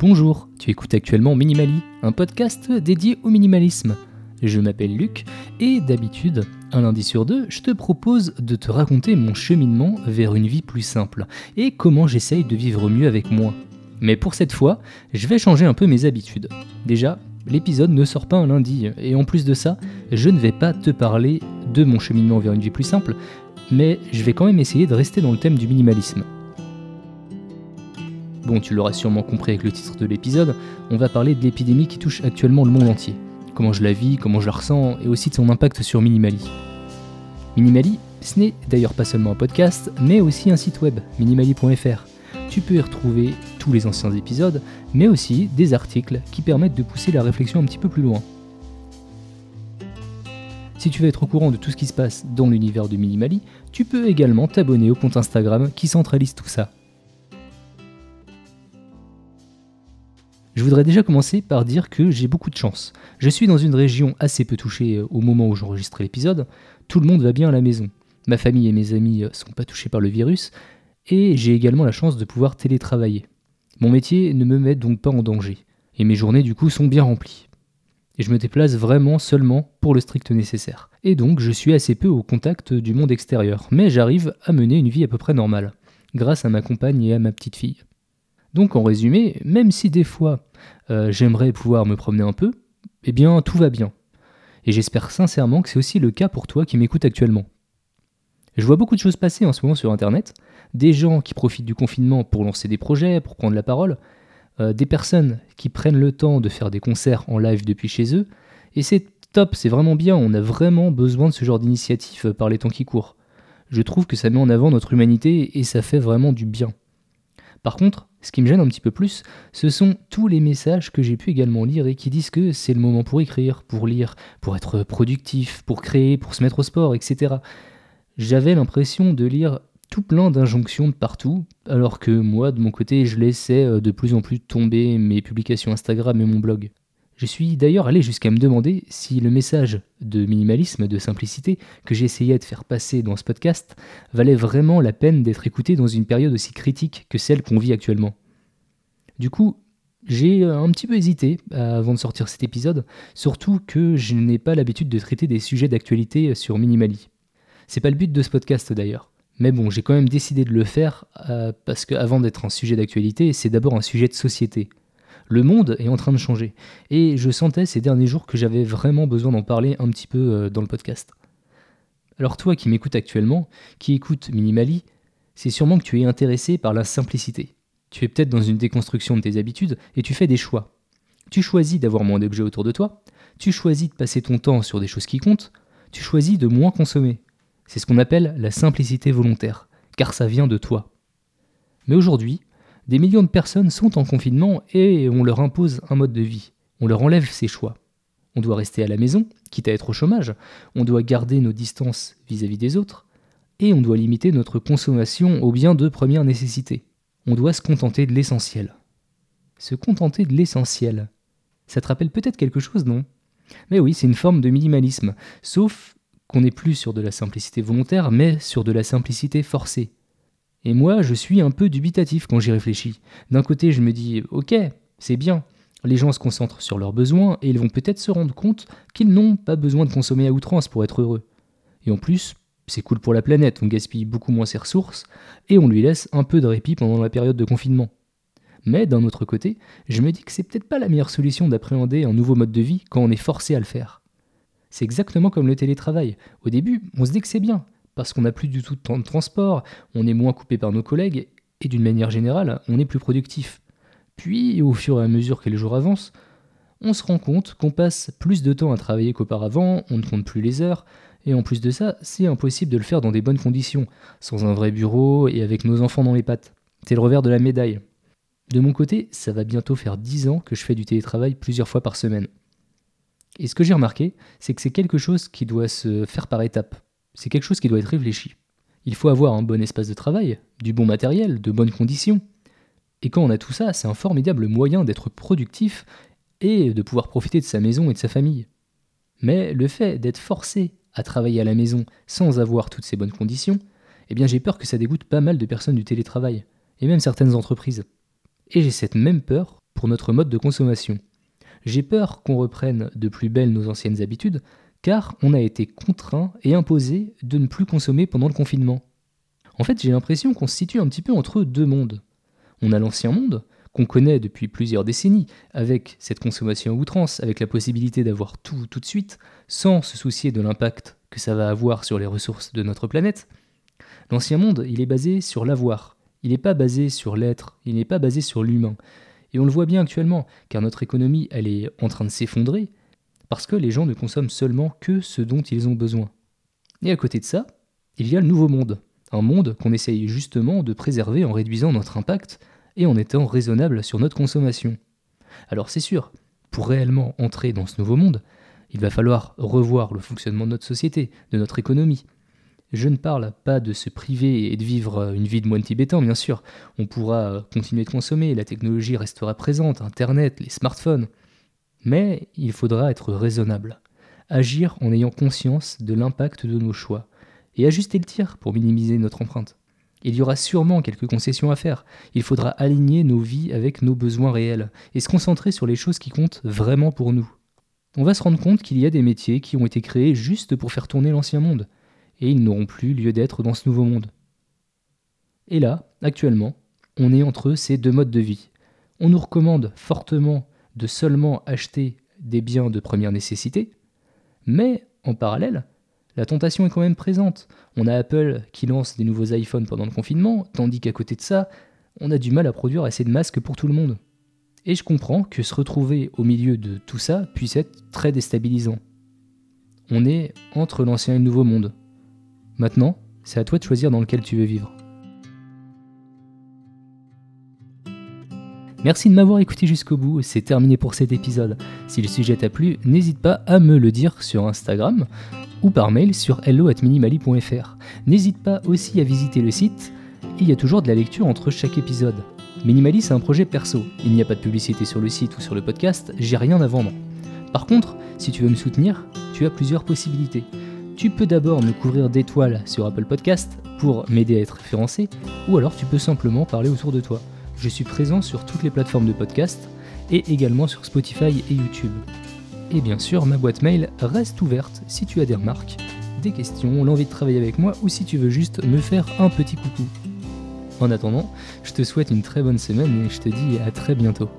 Bonjour, tu écoutes actuellement Minimali, un podcast dédié au minimalisme. Je m'appelle Luc et d'habitude, un lundi sur deux, je te propose de te raconter mon cheminement vers une vie plus simple et comment j'essaye de vivre mieux avec moins. Mais pour cette fois, je vais changer un peu mes habitudes. Déjà, l'épisode ne sort pas un lundi et en plus de ça, je ne vais pas te parler de mon cheminement vers une vie plus simple, mais je vais quand même essayer de rester dans le thème du minimalisme. Bon, tu l'auras sûrement compris avec le titre de l'épisode, on va parler de l'épidémie qui touche actuellement le monde entier. Comment je la vis, comment je la ressens, et aussi de son impact sur Minimali. Minimali, ce n'est d'ailleurs pas seulement un podcast, mais aussi un site web, minimali.fr. Tu peux y retrouver tous les anciens épisodes, mais aussi des articles qui permettent de pousser la réflexion un petit peu plus loin. Si tu veux être au courant de tout ce qui se passe dans l'univers de Minimali, tu peux également t'abonner au compte Instagram qui centralise tout ça. Je voudrais déjà commencer par dire que j'ai beaucoup de chance. Je suis dans une région assez peu touchée euh, au moment où j'enregistre l'épisode. Tout le monde va bien à la maison. Ma famille et mes amis euh, sont pas touchés par le virus. Et j'ai également la chance de pouvoir télétravailler. Mon métier ne me met donc pas en danger. Et mes journées du coup sont bien remplies. Et je me déplace vraiment seulement pour le strict nécessaire. Et donc je suis assez peu au contact du monde extérieur. Mais j'arrive à mener une vie à peu près normale. Grâce à ma compagne et à ma petite fille. Donc en résumé, même si des fois euh, j'aimerais pouvoir me promener un peu, eh bien tout va bien. Et j'espère sincèrement que c'est aussi le cas pour toi qui m'écoutes actuellement. Je vois beaucoup de choses passer en ce moment sur Internet, des gens qui profitent du confinement pour lancer des projets, pour prendre la parole, euh, des personnes qui prennent le temps de faire des concerts en live depuis chez eux, et c'est top, c'est vraiment bien, on a vraiment besoin de ce genre d'initiative par les temps qui courent. Je trouve que ça met en avant notre humanité et ça fait vraiment du bien. Par contre, ce qui me gêne un petit peu plus, ce sont tous les messages que j'ai pu également lire et qui disent que c'est le moment pour écrire, pour lire, pour être productif, pour créer, pour se mettre au sport, etc. J'avais l'impression de lire tout plein d'injonctions de partout, alors que moi, de mon côté, je laissais euh, de plus en plus tomber mes publications Instagram et mon blog. Je suis d'ailleurs allé jusqu'à me demander si le message de minimalisme, de simplicité que j'essayais de faire passer dans ce podcast valait vraiment la peine d'être écouté dans une période aussi critique que celle qu'on vit actuellement. Du coup, j'ai un petit peu hésité avant de sortir cet épisode, surtout que je n'ai pas l'habitude de traiter des sujets d'actualité sur Minimali. C'est pas le but de ce podcast d'ailleurs. Mais bon, j'ai quand même décidé de le faire euh, parce qu'avant d'être un sujet d'actualité, c'est d'abord un sujet de société. Le monde est en train de changer. Et je sentais ces derniers jours que j'avais vraiment besoin d'en parler un petit peu euh, dans le podcast. Alors toi qui m'écoutes actuellement, qui écoutes Minimali, c'est sûrement que tu es intéressé par la simplicité. Tu es peut-être dans une déconstruction de tes habitudes et tu fais des choix. Tu choisis d'avoir moins d'objets autour de toi, tu choisis de passer ton temps sur des choses qui comptent, tu choisis de moins consommer. C'est ce qu'on appelle la simplicité volontaire, car ça vient de toi. Mais aujourd'hui, des millions de personnes sont en confinement et on leur impose un mode de vie. On leur enlève ses choix. On doit rester à la maison, quitte à être au chômage. On doit garder nos distances vis-à-vis des autres. Et on doit limiter notre consommation aux biens de première nécessité. On doit se contenter de l'essentiel. Se contenter de l'essentiel. Ça te rappelle peut-être quelque chose, non? Mais oui, c'est une forme de minimalisme. Sauf qu'on n'est plus sur de la simplicité volontaire, mais sur de la simplicité forcée. Et moi, je suis un peu dubitatif quand j'y réfléchis. D'un côté, je me dis, ok, c'est bien, les gens se concentrent sur leurs besoins et ils vont peut-être se rendre compte qu'ils n'ont pas besoin de consommer à outrance pour être heureux. Et en plus, c'est cool pour la planète, on gaspille beaucoup moins ses ressources et on lui laisse un peu de répit pendant la période de confinement. Mais d'un autre côté, je me dis que c'est peut-être pas la meilleure solution d'appréhender un nouveau mode de vie quand on est forcé à le faire. C'est exactement comme le télétravail. Au début, on se dit que c'est bien, parce qu'on n'a plus du tout de temps de transport, on est moins coupé par nos collègues, et d'une manière générale, on est plus productif. Puis, au fur et à mesure que les jours avancent, on se rend compte qu'on passe plus de temps à travailler qu'auparavant, on ne compte plus les heures, et en plus de ça, c'est impossible de le faire dans des bonnes conditions, sans un vrai bureau et avec nos enfants dans les pattes. C'est le revers de la médaille. De mon côté, ça va bientôt faire 10 ans que je fais du télétravail plusieurs fois par semaine. Et ce que j'ai remarqué, c'est que c'est quelque chose qui doit se faire par étapes. C'est quelque chose qui doit être réfléchi. Il faut avoir un bon espace de travail, du bon matériel, de bonnes conditions. Et quand on a tout ça, c'est un formidable moyen d'être productif et de pouvoir profiter de sa maison et de sa famille. Mais le fait d'être forcé à travailler à la maison sans avoir toutes ces bonnes conditions, eh bien j'ai peur que ça dégoûte pas mal de personnes du télétravail, et même certaines entreprises. Et j'ai cette même peur pour notre mode de consommation. J'ai peur qu'on reprenne de plus belle nos anciennes habitudes, car on a été contraint et imposé de ne plus consommer pendant le confinement. En fait, j'ai l'impression qu'on se situe un petit peu entre deux mondes. On a l'ancien monde, qu'on connaît depuis plusieurs décennies, avec cette consommation à outrance, avec la possibilité d'avoir tout tout de suite, sans se soucier de l'impact que ça va avoir sur les ressources de notre planète. L'ancien monde, il est basé sur l'avoir, il n'est pas basé sur l'être, il n'est pas basé sur l'humain. Et on le voit bien actuellement, car notre économie, elle est en train de s'effondrer, parce que les gens ne consomment seulement que ce dont ils ont besoin. Et à côté de ça, il y a le nouveau monde, un monde qu'on essaye justement de préserver en réduisant notre impact et en étant raisonnable sur notre consommation. Alors c'est sûr, pour réellement entrer dans ce nouveau monde, il va falloir revoir le fonctionnement de notre société, de notre économie. Je ne parle pas de se priver et de vivre une vie de moine tibétain, bien sûr. On pourra continuer de consommer, la technologie restera présente, Internet, les smartphones. Mais il faudra être raisonnable, agir en ayant conscience de l'impact de nos choix, et ajuster le tir pour minimiser notre empreinte. Il y aura sûrement quelques concessions à faire. Il faudra aligner nos vies avec nos besoins réels et se concentrer sur les choses qui comptent vraiment pour nous. On va se rendre compte qu'il y a des métiers qui ont été créés juste pour faire tourner l'ancien monde, et ils n'auront plus lieu d'être dans ce nouveau monde. Et là, actuellement, on est entre ces deux modes de vie. On nous recommande fortement de seulement acheter des biens de première nécessité, mais en parallèle, la tentation est quand même présente. On a Apple qui lance des nouveaux iPhones pendant le confinement, tandis qu'à côté de ça, on a du mal à produire assez de masques pour tout le monde. Et je comprends que se retrouver au milieu de tout ça puisse être très déstabilisant. On est entre l'ancien et le nouveau monde. Maintenant, c'est à toi de choisir dans lequel tu veux vivre. Merci de m'avoir écouté jusqu'au bout, c'est terminé pour cet épisode. Si le sujet t'a plu, n'hésite pas à me le dire sur Instagram ou par mail sur hello@minimali.fr. N'hésite pas aussi à visiter le site, il y a toujours de la lecture entre chaque épisode. Minimali, c'est un projet perso. Il n'y a pas de publicité sur le site ou sur le podcast, j'ai rien à vendre. Par contre, si tu veux me soutenir, tu as plusieurs possibilités. Tu peux d'abord me couvrir d'étoiles sur Apple Podcast pour m'aider à être référencé, ou alors tu peux simplement parler autour de toi. Je suis présent sur toutes les plateformes de podcast et également sur Spotify et YouTube. Et bien sûr, ma boîte mail reste ouverte si tu as des remarques, des questions, l'envie de travailler avec moi ou si tu veux juste me faire un petit coucou. En attendant, je te souhaite une très bonne semaine et je te dis à très bientôt.